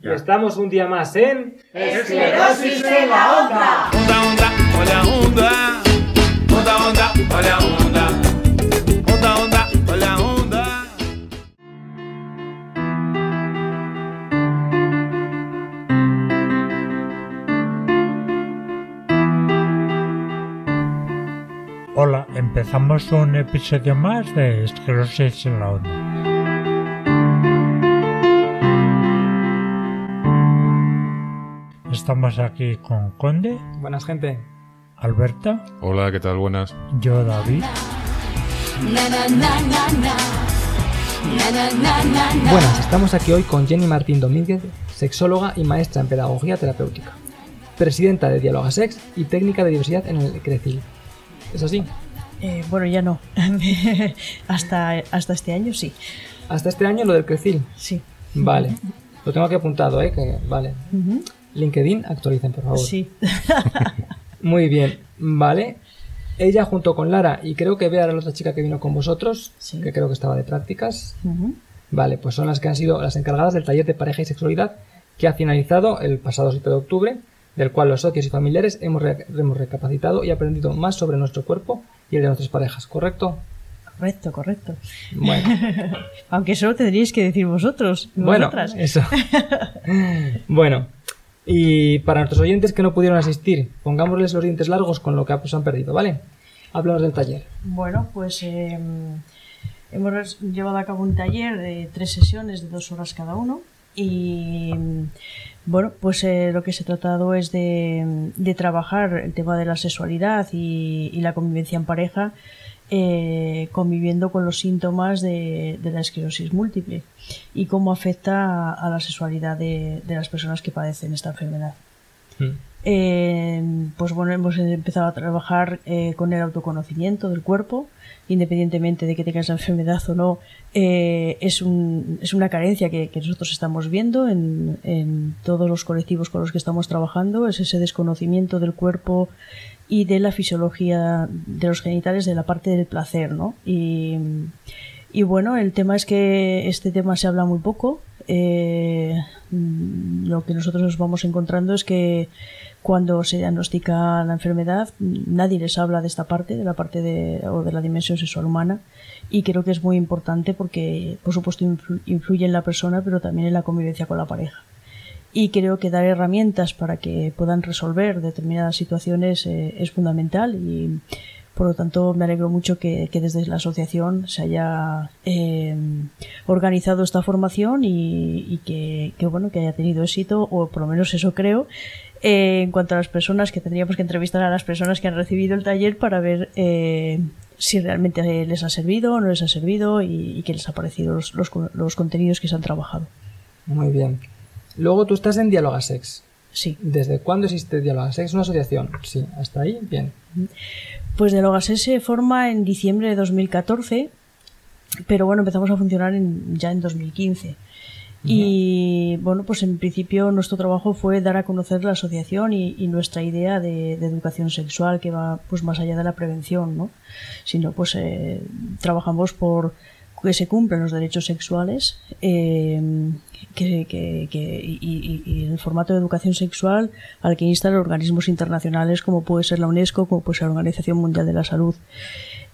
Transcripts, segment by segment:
Y estamos un día más en... Esclerosis en la onda. Onda, onda, hola, onda. Onda, onda, hola, onda. Onda, onda, hola, onda. Hola, empezamos un episodio más de Esclerosis en la Onda. Estamos aquí con Conde, Buenas gente. Alberta, Hola, ¿qué tal? Buenas. yo David. Buenas, estamos aquí hoy con Jenny Martín Domínguez, sexóloga y maestra en pedagogía terapéutica, presidenta de Dialoga Sex y técnica de diversidad en el CRECIL. ¿Es así? Eh, bueno, ya no. hasta, hasta este año sí. Hasta este año lo del CRECIL. Sí. Vale. Lo tengo aquí apuntado, ¿eh? Que, vale. LinkedIn, actualicen, por favor. Sí. Muy bien, vale. Ella junto con Lara y creo que Bea era la otra chica que vino con vosotros, Sí. que creo que estaba de prácticas. Vale, pues son las que han sido las encargadas del taller de pareja y sexualidad que ha finalizado el pasado 7 de octubre, del cual los socios y familiares hemos, re- hemos recapacitado y aprendido más sobre nuestro cuerpo y el de nuestras parejas, ¿correcto? Correcto, correcto. Bueno, Aunque solo tendríais que decir vosotros. bueno, vosotras. eso. bueno, y para nuestros oyentes que no pudieron asistir, pongámosles los dientes largos con lo que pues, han perdido, ¿vale? Háblanos del taller. Bueno, pues eh, hemos llevado a cabo un taller de tres sesiones de dos horas cada uno y bueno, pues eh, lo que se ha tratado es de, trabajar el tema de la sexualidad y la convivencia en pareja eh, conviviendo con los síntomas de, de la esclerosis múltiple y cómo afecta a, a la sexualidad de, de las personas que padecen esta enfermedad. Mm. Eh, pues bueno, hemos empezado a trabajar eh, con el autoconocimiento del cuerpo, independientemente de que tengas la enfermedad o no, es, un- es una carencia que, que nosotros estamos viendo en, en todos los colectivos con los que estamos trabajando, es ese desconocimiento del cuerpo y de la fisiología de los genitales, de la parte del placer, ¿no? Y, y bueno, el tema es que este tema se habla muy poco. Eh, lo que nosotros nos vamos encontrando es que cuando se diagnostica la enfermedad, nadie les habla de esta parte, de la parte de, o de la dimensión sexual humana. Y creo que es muy importante porque, por supuesto, influ- influye en la persona, pero también en la convivencia con la pareja y creo que dar herramientas para que puedan resolver determinadas situaciones eh, es fundamental y por lo tanto me alegro mucho que, que desde la asociación se haya eh, organizado esta formación y, y que, que, bueno que haya tenido éxito o por lo menos eso creo Eh, en cuanto a las personas que tendríamos que entrevistar a las personas que han recibido el taller para ver eh, si realmente les ha servido o no les ha servido y, y qué les ha parecido los, los, los contenidos que se han trabajado Muy bien. Luego tú estás en Dialoga Sex. sí ¿Desde cuándo existe Dialoga Sex? ¿Es una asociación? Sí, hasta ahí, bien. Pues Dialogasé se forma en diciembre de 2014, pero bueno, empezamos a funcionar en- ya en 2015. Y bueno, pues en principio nuestro trabajo fue dar a conocer la asociación y, y nuestra idea de, de educación sexual que va pues más allá de la prevención, ¿no? Sino pues eh, trabajamos por que se cumplan los derechos sexuales eh, que, que- que- y, y- y el formato de educación sexual al que instan organismos internacionales como puede ser la UNESCO, como puede ser la Organización Mundial de la Salud.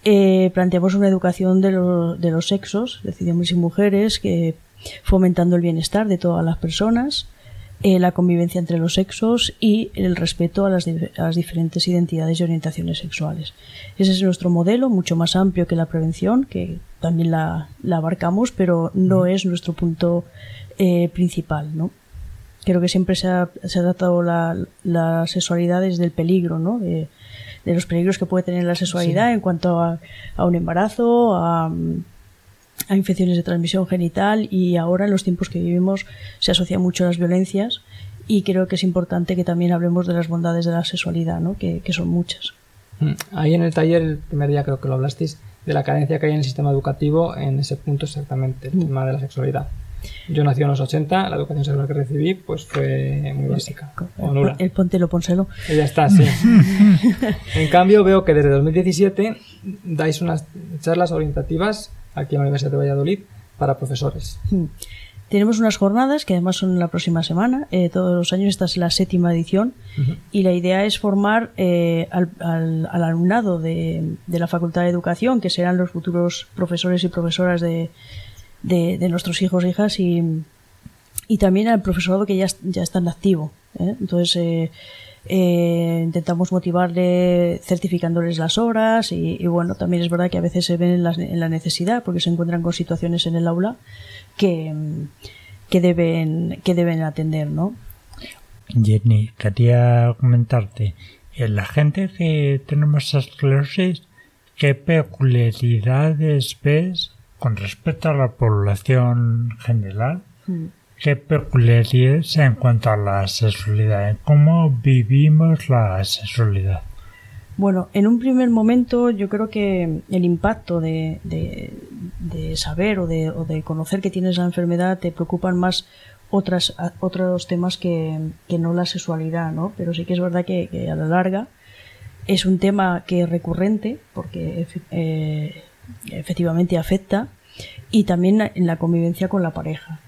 Eh, planteamos una educación de, lo- de los sexos, es decir, de hombres y mujeres, que fomentando el bienestar de todas las personas, eh, la convivencia entre los sexos y el respeto a las, a las diferentes identidades y orientaciones sexuales. Ese es nuestro modelo, mucho más amplio que la prevención, que también la, la abarcamos, pero no es nuestro punto eh, principal, ¿no? Creo que siempre se ha, se ha tratado la, la sexualidad desde el peligro, ¿no? De, de los peligros que puede tener la sexualidad en cuanto a, a un embarazo, a, a infecciones de transmisión genital y ahora en los tiempos que vivimos se asocia mucho a las violencias y creo que es importante que también hablemos de las bondades de la sexualidad, ¿no? que, que son muchas. Mm. Ahí en el taller, el primer día creo que lo hablasteis, de la carencia que hay en el sistema educativo en ese punto exactamente, el tema de la sexualidad. Yo nací en los 80, la educación sexual que recibí pues fue muy básica o nula. El pontelo, ponselo. Y ya está, sí. en cambio, veo que desde 2017 dais unas charlas orientativas aquí en la Universidad de Valladolid para profesores. Hmm. tenemos unas jornadas que además son la próxima semana, eh, todos los años, esta es la séptima edición, y la idea es formar eh, al, al- al alumnado de, de la Facultad de Educación, que serán los futuros profesores y profesoras de, de, nuestros hijos e hijas, y, y también al profesorado que ya, ya está en activo. ¿eh? Entonces, eh, eh, intentamos motivarle certificándoles las horas y, bueno, también es verdad que a veces se ven en la, en la necesidad porque se encuentran con situaciones en el aula que, que, deben, que deben atender, ¿no? Jenny, quería comentarte, en la gente que tenemos esclerosis, ¿qué peculiaridades ves con respecto a la población general? ¿Qué peculiaridades en cuanto a la sexualidad? ¿En ¿Cómo vivimos la sexualidad? Bueno, en un primer momento yo creo que el impacto de, de- de saber o de, o de conocer que tienes la enfermedad te preocupan más otras, otros temas que, que no la sexualidad, ¿no? Pero sí que es verdad que, que a la larga es un tema que es recurrente porque eh, efectivamente afecta y también en la convivencia con la pareja.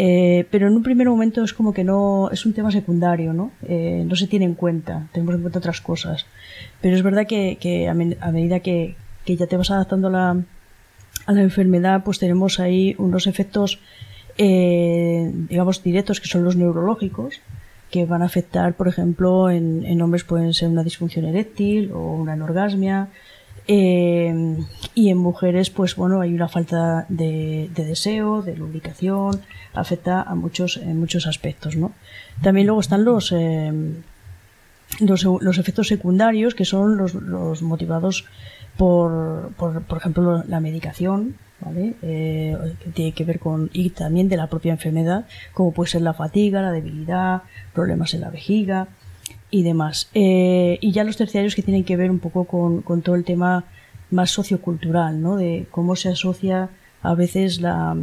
Eh, pero en un primer momento es como que no es un tema secundario, ¿no? Eh, no se tiene en cuenta, tenemos en cuenta otras cosas. Pero es verdad que, a medida que, que ya te vas adaptando a la, a la enfermedad, pues tenemos ahí unos efectos, eh, digamos, directos que son los neurológicos, que van a afectar, por ejemplo, en, en hombres pueden ser una disfunción eréctil o una anorgasmia. Eh, y en mujeres, pues bueno, hay una falta de, de deseo, de lubricación, afecta a muchos, en muchos aspectos, ¿no? También luego están los, eh, los, los efectos secundarios, que son los, los motivados por, por, por ejemplo, la medicación, ¿vale? Eh, que tiene que ver con, y también de la propia enfermedad, como puede ser la fatiga, la debilidad, problemas en la vejiga y demás. Eh, y ya los terciarios que tienen que ver un poco con, con todo el tema más sociocultural, ¿no? De cómo se asocia a veces la,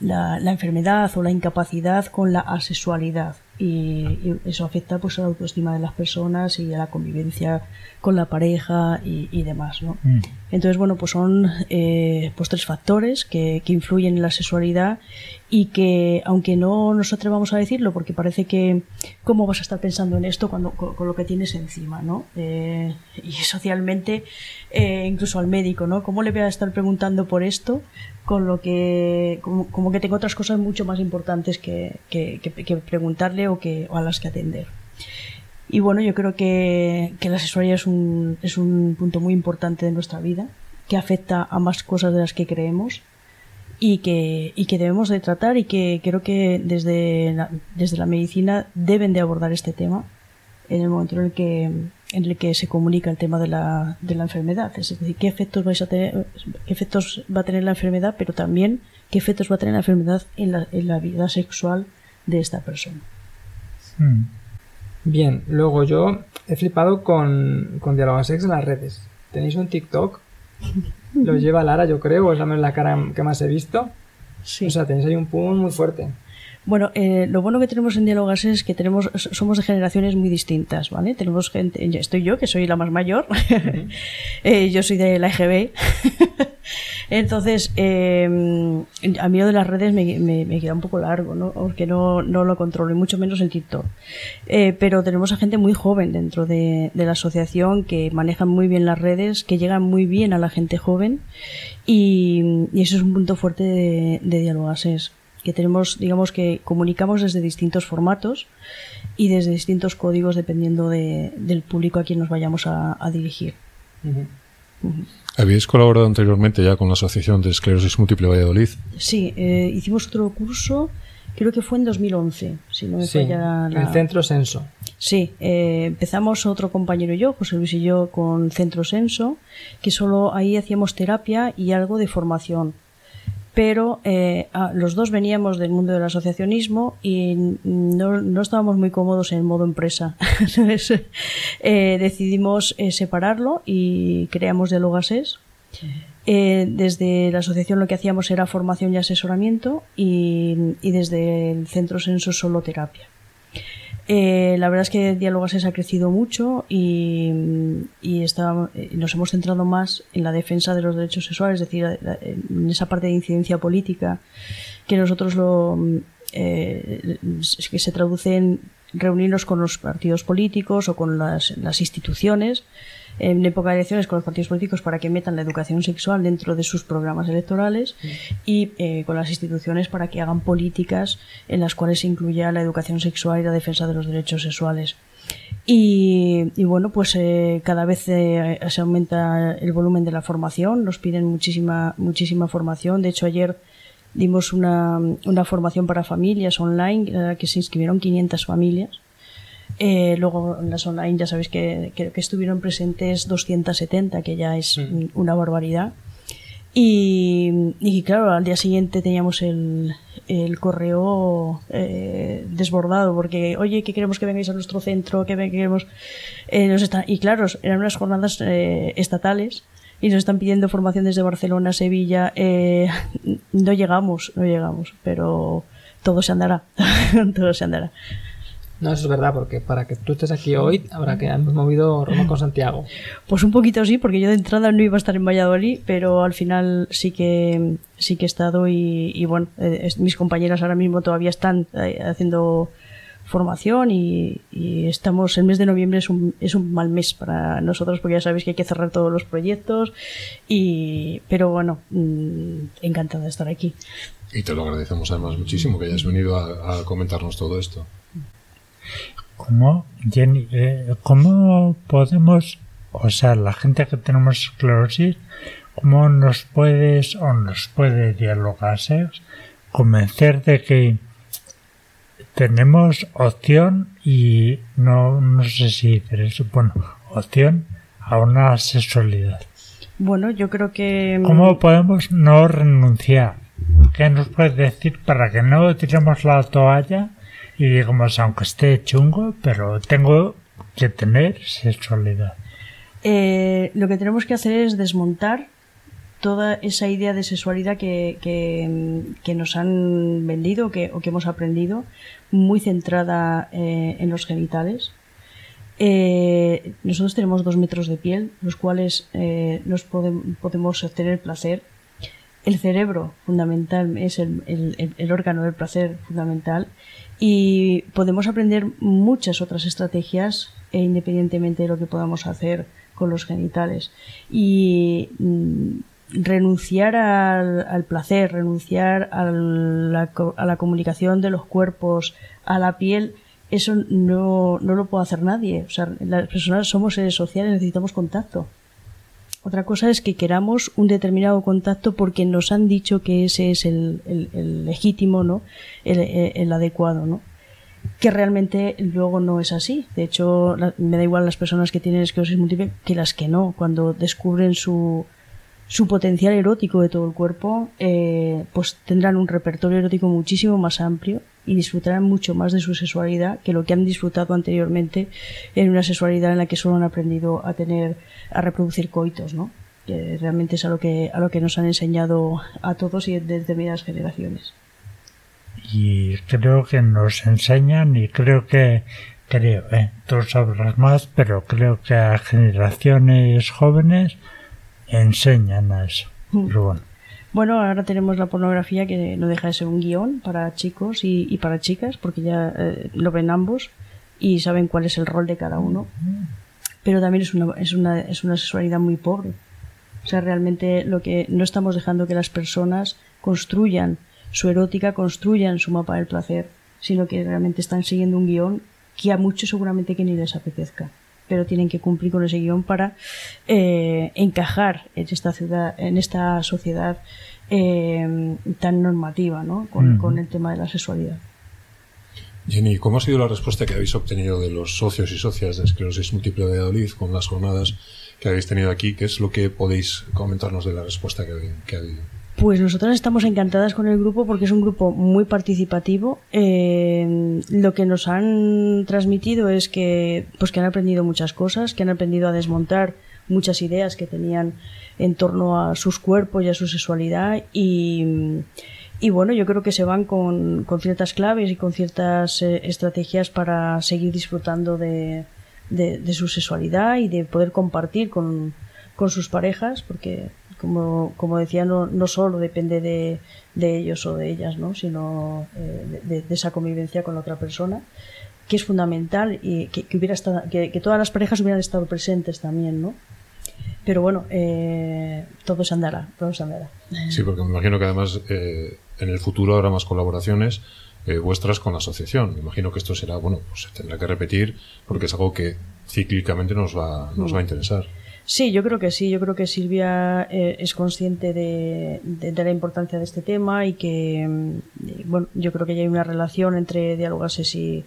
la, enfermedad o la incapacidad con la asexualidad y, y eso afecta pues a la autoestima de las personas y a la convivencia con la pareja y, y demás ¿no? Mm. Entonces bueno pues son eh, pues tres factores que, que influyen en la sexualidad y que aunque no nos atrevamos a decirlo porque parece que cómo vas a estar pensando en esto cuando con, con lo que tienes encima no Eh, y socialmente eh, incluso al médico no cómo le voy a estar preguntando por esto con lo que como, como que tengo otras cosas mucho más importantes que, que, que- preguntarle o que o a las que atender y bueno yo creo que, que la sexualidad es un, es un punto muy importante de nuestra vida que afecta a más cosas de las que creemos y que, y que debemos de tratar y que creo que desde la, desde la medicina deben de abordar este tema en el momento en el que en el que se comunica el tema de la, de la enfermedad es decir qué efectos vais a tener efectos va a tener la enfermedad pero también qué efectos va a tener la enfermedad en la, en la vida sexual de esta persona Mm. Bien, luego yo he flipado con, con Dialogasex en las redes. ¿Tenéis un TikTok? Lo lleva Lara, yo creo, es la, la cara que más he visto. sí O sea, tenéis ahí un pum muy fuerte. Bueno, eh, lo bueno que tenemos en Dialogas es que tenemos, somos de generaciones muy distintas, ¿vale? Tenemos gente, estoy yo, que soy la más mayor, Eh, yo soy de la EGB, entonces eh, a mí lo de las redes me, me- me queda un poco largo, ¿no? Porque no, no lo controlo, y mucho menos el TikTok. Eh, pero tenemos a gente muy joven dentro de, de la asociación que manejan muy bien las redes, que llegan muy bien a la gente joven y, y eso es un punto fuerte de, de Dialogases que tenemos, digamos que comunicamos desde distintos formatos y desde distintos códigos dependiendo de- del público a quien nos vayamos a, a dirigir. ¿Habéis colaborado anteriormente ya con la Asociación de Esclerosis Múltiple Valladolid? Sí, eh, hicimos otro curso, creo que fue en 2011, si no me Sí, falla la... el Centro Senso. Sí, eh, empezamos otro compañero y yo, José Luis y yo, con Centro Senso, que solo ahí hacíamos terapia y algo de formación. Pero eh, ah, los dos veníamos del mundo del asociacionismo y no, no estábamos muy cómodos en el modo empresa. Eh, decidimos eh, separarlo y creamos Dialogases. Eh, desde la asociación lo que hacíamos era formación y asesoramiento y, y desde el centro Senso solo terapia. Eh, la verdad es que Dialogases ha crecido mucho y, y está- eh, nos hemos centrado más en la defensa de los derechos sexuales, es decir, en esa parte de incidencia política que nosotros lo eh, que se traduce en reunirnos con los partidos políticos o con las, las instituciones en época de elecciones con los partidos políticos para que metan la educación sexual dentro de sus programas electorales y eh, con las instituciones para que hagan políticas en las cuales se incluya la educación sexual y la defensa de los derechos sexuales. Y, y bueno, pues eh, cada vez eh, se aumenta el volumen de la formación, nos piden muchísima, muchísima formación. De hecho, ayer dimos una, una formación para familias online, en la que se inscribieron 500 familias. Eh, luego en las online ya sabéis que, que, que estuvieron presentes 270, que ya es Mm. una barbaridad. Y, y claro, al día siguiente teníamos el, el correo eh, desbordado porque, oye, que queremos que vengáis a nuestro centro, que queremos... eh, nos está- y claro, eran unas jornadas eh, estatales y nos están pidiendo formación desde Barcelona, Sevilla. eh, no llegamos, no llegamos, pero todo se andará, todo se andará. No, eso es verdad, porque para que tú estés aquí hoy, habrá que hemos movido Roma con Santiago. Pues un poquito sí, porque yo de entrada no iba a estar en Valladolid, pero al final sí que sí que he estado y, y bueno, eh, mis compañeras ahora mismo todavía están eh, haciendo formación y, y estamos, el mes de noviembre es un, es un mal mes para nosotros porque ya sabéis que hay que cerrar todos los proyectos y, pero bueno, mm, encantada de estar aquí. Y te lo agradecemos además muchísimo que hayas venido a, a comentarnos todo esto. ¿Cómo, Jenny, eh, cómo podemos, o sea, la gente que tenemos esclerosis, cómo nos puedes o nos puede dialogarse, convencer de que tenemos opción y no, no sé si eso, bueno, opción a una sexualidad? Bueno, yo creo que... mm, ¿Cómo podemos no renunciar? ¿Qué nos puedes decir para que no tiremos la toalla y digamos, aunque esté chungo, pero tengo que tener sexualidad? Eh, lo que tenemos que hacer es desmontar toda esa idea de sexualidad que, que, nos han vendido que, o que hemos aprendido, muy centrada eh, en los genitales. Eh, nosotros tenemos dos metros de piel, los cuales nos podem- podemos obtener placer. El cerebro, fundamental, es el- el órgano del placer fundamental. Y podemos aprender muchas otras estrategias eh, independientemente de lo que podamos hacer con los genitales. Y mm, renunciar al, placer, renunciar a la, a la comunicación de los cuerpos, a la piel, eso no, no lo puede hacer nadie. O sea, las personas somos seres sociales, necesitamos contacto. Otra cosa es que queramos un determinado contacto porque nos han dicho que ese es el, el- legítimo, ¿no? El, el- el adecuado, ¿no? Que realmente luego no es así. De hecho, la- me da igual las personas que tienen esclerosis múltiple que las que no. Cuando descubren su, su potencial erótico de todo el cuerpo, eh, pues tendrán un repertorio erótico muchísimo más amplio y disfrutarán mucho más de su sexualidad que lo que han disfrutado anteriormente en una sexualidad en la que solo han aprendido a tener, a reproducir coitos, ¿no? Que realmente es a lo que, a lo que nos han enseñado a todos y desde determinadas generaciones. Y creo que nos enseñan y creo que, creo, eh, tú sabrás más, pero creo que a generaciones jóvenes enseñan a eso. Mm. Bueno, ahora tenemos la pornografía que no deja de ser un guion para chicos y, y para chicas, porque ya eh, lo ven ambos y saben cuál es el rol de cada uno. Pero también es una, es una, es una sexualidad muy pobre. O sea, realmente lo que no estamos dejando que las personas construyan su erótica, construyan su mapa del placer, sino que realmente están siguiendo un guion que a muchos seguramente que ni les apetezca. Pero tienen que cumplir con ese guion para eh, encajar en esta ciudad, en esta sociedad eh, tan normativa, ¿no? Con, el tema de la sexualidad. Jenny, ¿cómo ha sido la respuesta que habéis obtenido de los socios y socias de esclerosis múltiple de Valladolid con las jornadas que habéis tenido aquí? ¿Qué es lo que podéis comentarnos de la respuesta que, que ha habido? Pues nosotras estamos encantadas con el grupo porque es un grupo muy participativo. Eh, lo que nos han transmitido es que, pues que han aprendido muchas cosas, que han aprendido a desmontar muchas ideas que tenían en torno a sus cuerpos y a su sexualidad y, y bueno, yo creo que se van con, con ciertas claves y con ciertas eh, estrategias para seguir disfrutando de, de, de su sexualidad y de poder compartir con, con sus parejas, porque como, como decía, no, no solo depende de, de ellos o de ellas, ¿no? sino eh, de, de esa convivencia con la otra persona que es fundamental y que, que hubiera estado, que, que, todas las parejas hubieran estado presentes también, ¿no? Pero bueno, eh, todo se andará, todo se andará. Sí, porque me imagino que además eh, en el futuro habrá más colaboraciones eh, vuestras con la asociación. Me imagino que esto será, bueno, pues se tendrá que repetir porque es algo que cíclicamente nos va, nos va a interesar. Sí, yo creo que sí. Yo creo que Silvia eh, es consciente de, de, de, la importancia de este tema y que, mm, bueno, yo creo que ya hay una relación entre Dialogases y,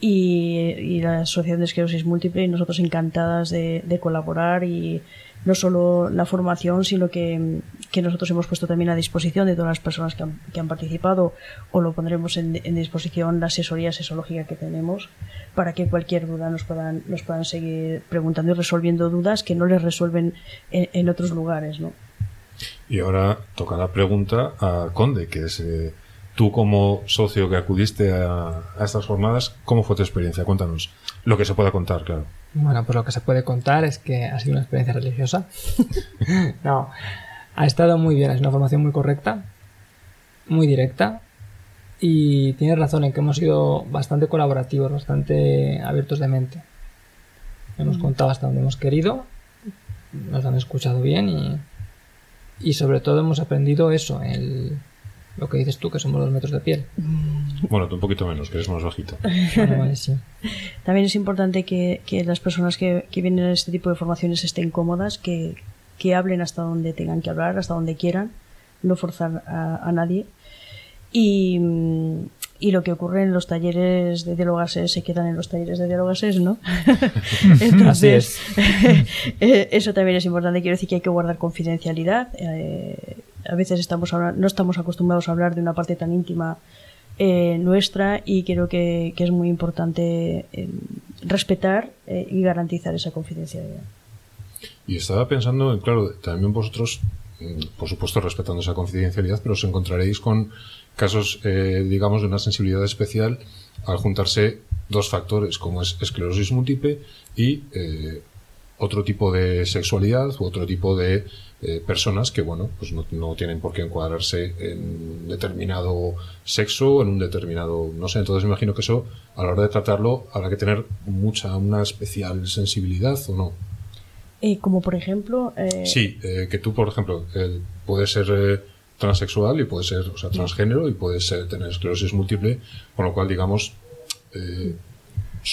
y, y, la Asociación de Esclerosis Múltiple y nosotros encantadas de, de, colaborar y no solo la formación, sino que, que, nosotros hemos puesto también a disposición de todas las personas que han, que han participado o lo pondremos en, en, disposición la asesoría sesológica que tenemos para que cualquier duda nos puedan, nos puedan seguir preguntando y resolviendo dudas que no les resuelven en, en otros lugares. ¿no? Y ahora toca la pregunta a Conde, que es... Eh tú como socio que acudiste a, a, estas jornadas, ¿cómo fue tu experiencia? Cuéntanos. Lo que se pueda contar, claro. Bueno, pues lo que se puede contar es que ha sido una experiencia religiosa. no, ha estado muy bien, es una formación muy correcta, muy directa y tienes razón en que hemos sido bastante colaborativos, bastante abiertos de mente. Hemos mm. contado hasta donde hemos querido, nos han escuchado bien y, y sobre todo hemos aprendido eso, el lo que dices tú, que somos dos metros de piel. Bueno, tú un poquito menos, que eres más bajito. Bueno, vale, sí. También es importante que, que las personas que, que, vienen a este tipo de formaciones estén cómodas, que, que, hablen hasta donde tengan que hablar, hasta donde quieran, no forzar a, a nadie. Y, y lo que ocurre en los talleres de dialogases se quedan en los talleres de dialogases, ¿no? Entonces, eh, eso también es importante. Quiero decir que hay que guardar confidencialidad. Eh, a veces estamos no estamos acostumbrados a hablar de una parte tan íntima eh, nuestra y creo que, que, es muy importante eh, respetar eh, y garantizar esa confidencialidad. Y estaba pensando, claro, también vosotros, mm, por supuesto, respetando esa confidencialidad, pero os encontraréis con casos, digamos, de una sensibilidad especial al juntarse dos factores, como es esclerosis múltiple y otro tipo de sexualidad u otro tipo de eh, personas que, bueno, pues no, no, tienen por qué encuadrarse en determinado sexo, en un determinado, no sé, entonces me imagino que eso, a la hora de tratarlo, habrá que tener mucha, una especial sensibilidad o no. Eh, como por ejemplo... Eh... Sí, eh, que tú, por ejemplo, puedes ser transexual y puedes ser, o sea, transgénero y puedes ser, tener esclerosis múltiple, con lo cual, digamos, eh,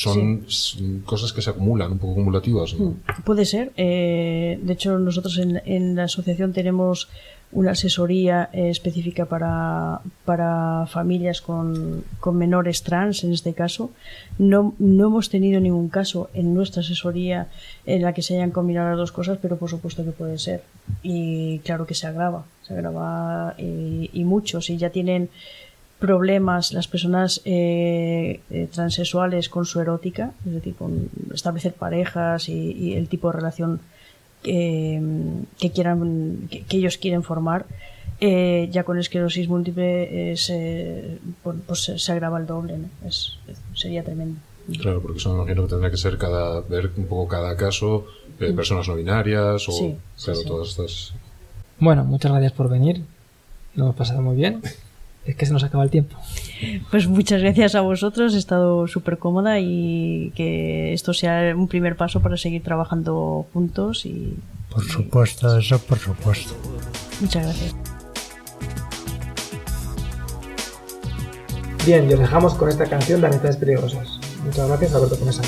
son sí. cosas que se acumulan, un poco acumulativas. ¿no? Mm, puede ser. Eh, de hecho, nosotros en, en, la asociación tenemos una asesoría eh, específica para, para familias con, con, menores trans, en este caso. No, no hemos tenido ningún caso en nuestra asesoría en la que se hayan combinado las dos cosas, pero por supuesto que puede ser. Y claro que se agrava, se agrava y, y mucho. Si ya tienen problemas las personas eh, eh, transexuales con su erótica, es decir, con establecer parejas y, y el tipo de relación que, que quieran, que, que, ellos quieren formar, eh, ya con esclerosis múltiple eh, se, pues se, se, agrava el doble, ¿no? es, sería tremendo. Claro, porque eso me imagino que tendría que ser cada, ver un poco cada caso, eh, personas no binarias o sí, claro, sí, todas estas. Bueno, muchas gracias por venir. Lo hemos pasado muy bien. Es que se nos acaba el tiempo. Pues muchas gracias a vosotros, he estado súper cómoda y que esto sea un primer paso para seguir trabajando juntos y... Por supuesto, eso por supuesto. Muchas gracias. Bien, y os dejamos con esta canción de Amistades Peligrosas. Muchas gracias, Alberto Comesano.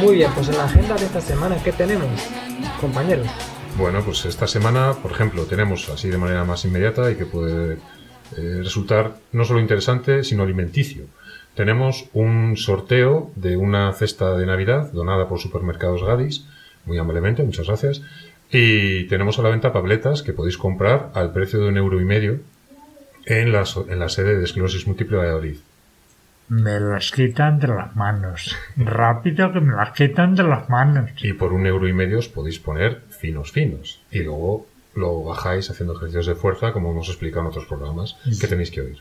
Muy bien, pues en la agenda de esta semana, ¿qué tenemos, compañeros? Bueno, pues esta semana, por ejemplo, tenemos así de manera más inmediata y que puede eh, resultar no solo interesante, sino alimenticio. Tenemos un sorteo de una cesta de Navidad donada por Supermercados Gadis, muy amablemente, muchas gracias. Y tenemos a la venta tabletas que podéis comprar al precio de un euro y medio en la, en la sede de Esclerosis Múltiple de Valladolid. Me las quitan de las manos. Rápido que me las quitan de las manos. Y por un euro y medio os podéis poner finos, finos. Y luego lo bajáis haciendo ejercicios de fuerza, como hemos explicado en otros programas, que tenéis que oír.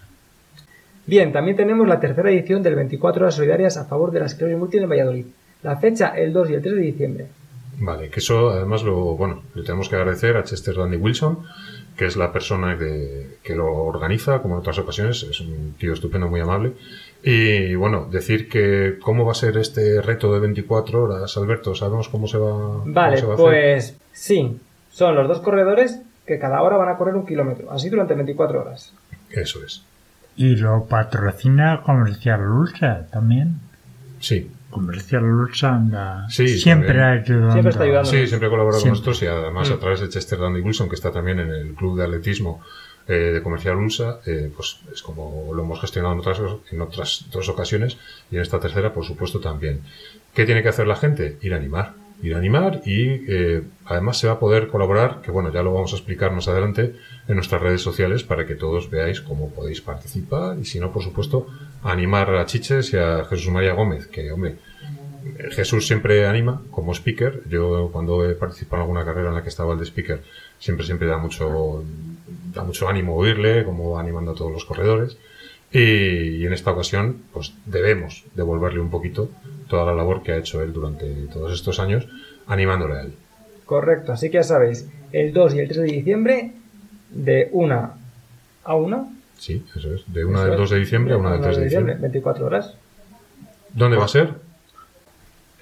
Bien, también tenemos la tercera edición del 24 horas solidarias a favor de la esclerosis múltiple en Valladolid. La fecha el 2 y el 3 de diciembre. Vale, que eso además lo, bueno, le tenemos que agradecer a Chester Dandy Wilson, que es la persona que, que lo organiza, como en otras ocasiones, es un tío estupendo, muy amable. Y bueno, decir que cómo va a ser este reto de 24 horas, Alberto, ¿sabemos cómo se va, cómo Vale, se va a hacer? pues sí. Son los dos corredores que cada hora van a correr un kilómetro. Así durante 24 horas. Eso es. Y lo patrocina Comercial también. Sí, Comercial Ulsa anda Sí, siempre también. ayudando. Siempre está ayudando. Sí, siempre colabora con Siempre. nosotros y además Mm. a través de Chester Dandy Wilson, que está también en el club de atletismo eh, de Comercial Ulsa, eh, pues es como lo hemos gestionado en otras, en otras dos ocasiones y en esta tercera, por supuesto, también. ¿Qué tiene que hacer la gente? Ir a animar. Ir a animar y eh, además se va a poder colaborar, que bueno, ya lo vamos a explicar más adelante en nuestras redes sociales para que todos veáis cómo podéis participar y si no, por supuesto, animar a Chiches y a Jesús María Gómez, que hombre, Jesús siempre anima como speaker. Yo cuando he participado en alguna carrera en la que estaba el de speaker, siempre siempre da mucho da mucho ánimo oírle, como animando a todos los corredores. Y, y en esta ocasión, pues debemos devolverle un poquito toda la labor que ha hecho él durante todos estos años, animándole a él. Correcto, así que ya sabéis, el 2 y el 3 de diciembre, de 1 a 1. Sí, eso es. De una del 2 de diciembre a una del 3 de diciembre. 24 horas. ¿Dónde va a ser?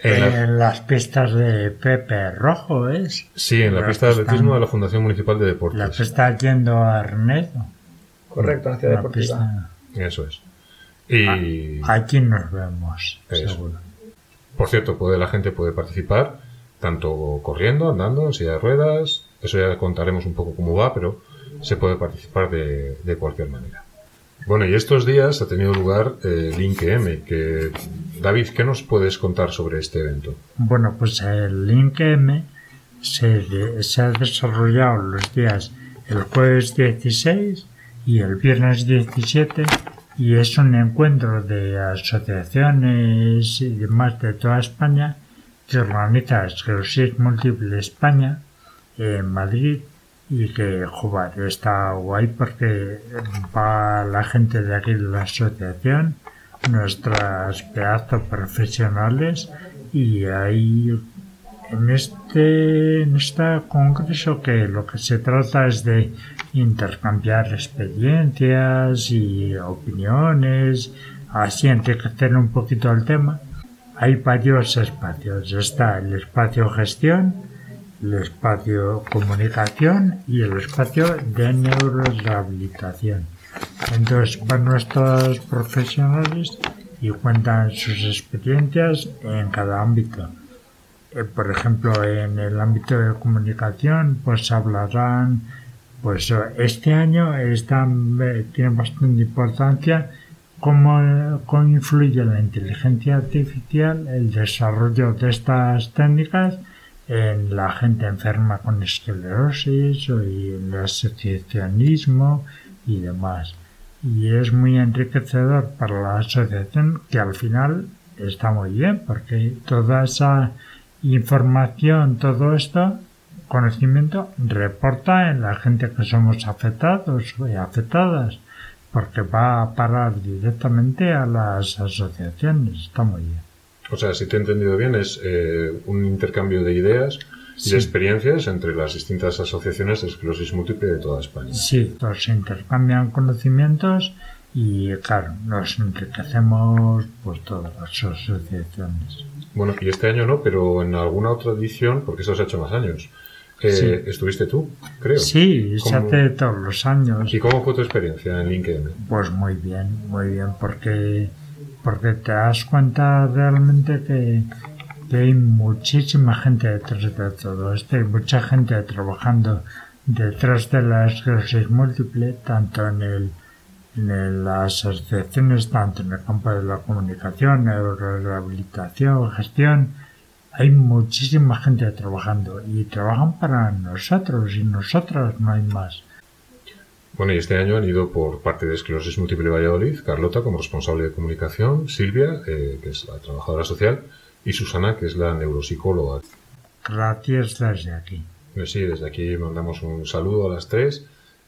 En la- En las pistas de Pepe Rojo es. sí, en la Las pista de que atletismo de la Fundación Municipal de La Deportes. que está yendo a Arnedo. Correcto, en la ciudad deportiva. pista- Eso es. Y Aquí nos vemos, Eso. seguro. por cierto, puede la gente puede participar tanto corriendo, andando, en silla de ruedas. Eso ya contaremos un poco cómo va, pero se puede participar de, de cualquier manera. Bueno, y estos días ha tenido lugar eh, Link M, que David, ¿qué nos puedes contar sobre este evento? Bueno, pues el Link M se, se ha desarrollado los días el jueves 16 y el viernes 17 y es un encuentro de asociaciones y demás de toda España que organiza Esclerosis Múltiple España en Madrid y que joder, está guay porque va la gente de aquí de la asociación, nuestras pedazos profesionales y ahí en este, en este congreso que lo que se trata es de intercambiar experiencias y opiniones, así enriquecer un poquito el tema. Hay varios espacios. Está el espacio gestión, el espacio comunicación y el espacio de neurorehabilitación. Entonces van nuestros profesionales y cuentan sus experiencias en cada ámbito. Eh, por ejemplo, en el ámbito de comunicación, pues hablarán, pues eh, este año están, eh, tiene bastante importancia cómo, cómo influye la inteligencia artificial, el desarrollo de estas técnicas en la gente enferma con esclerosis y en el asociacionismo y demás. Y es muy enriquecedor para la asociación que al final está muy bien porque toda esa información, todo esto, conocimiento, reporta en la gente que somos afectados y afectadas, porque va a parar directamente a las asociaciones. Está muy bien. O sea, si te he entendido bien, es eh, un intercambio de ideas y Sí. de experiencias entre las distintas asociaciones de esclerosis múltiple de toda España. Sí, nos intercambian conocimientos y, claro, nos enriquecemos pues todas las asociaciones. Bueno, y este año no, pero en alguna otra edición, porque esto se ha hecho más años, eh, Sí. estuviste tú, creo. Sí, se ¿Cómo- hace todos los años. ¿Y cómo fue tu experiencia en LinkedIn? Pues muy bien, muy bien, porque, porque te das cuenta realmente que, que hay muchísima gente detrás de todo esto, hay mucha gente trabajando detrás de la esclerosis múltiple, tanto en el- las asociaciones, tanto en el campo de la comunicación, neurorehabilitación, gestión, hay muchísima gente trabajando y trabajan para nosotros y nosotras no hay más. Bueno, y este año han ido por parte de Esclerosis Múltiple Valladolid, Carlota como responsable de comunicación, Silvia, eh, que es la trabajadora social, y Susana, que es la neuropsicóloga. Gracias desde aquí. Eh, Sí, desde aquí mandamos un saludo a las tres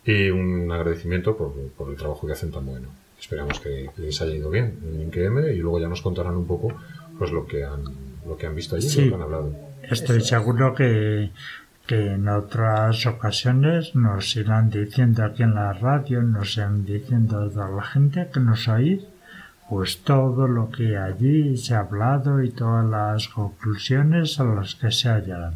y un agradecimiento por, por el trabajo que hacen tan bueno. Esperamos que les haya ido bien en LinkedIn y luego ya nos contarán un poco pues lo que han, lo que han visto allí, Sí. lo que han hablado. Estoy seguro que, que en otras ocasiones nos irán diciendo aquí en la radio, nos irán diciendo a toda la gente que nos oís, pues todo lo que allí se ha hablado y todas las conclusiones a las que se ha llegado.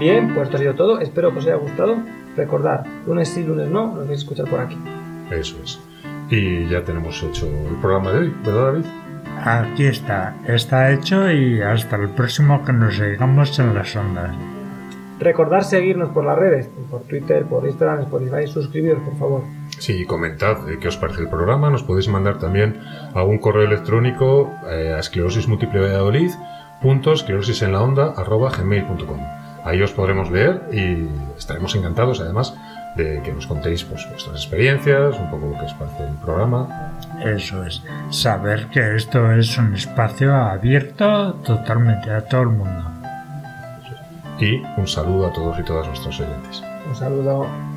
Bien, pues esto ha sido todo. Espero que os haya gustado. Recordad, lunes sí, lunes no, nos vais a escuchar por aquí. Eso es. Y ya tenemos hecho el programa de hoy, ¿verdad David? Aquí está, está hecho y hasta el próximo que nos sigamos en las ondas. Recordad seguirnos por las redes, por Twitter, por Instagram, Spotify, suscribiros por favor. Sí, comentad eh, qué os parece el programa. Nos podéis mandar también a un correo electrónico eh, a esclerosis múltiple Valladolid punto esclerosis en la onda arroba gmail.com. Ahí os podremos leer y estaremos encantados además de que nos contéis pues, vuestras experiencias, un poco lo que os parece el programa. Eso es, saber que esto es un espacio abierto totalmente a todo el mundo. Y un saludo a todos y todas nuestros oyentes. Un saludo.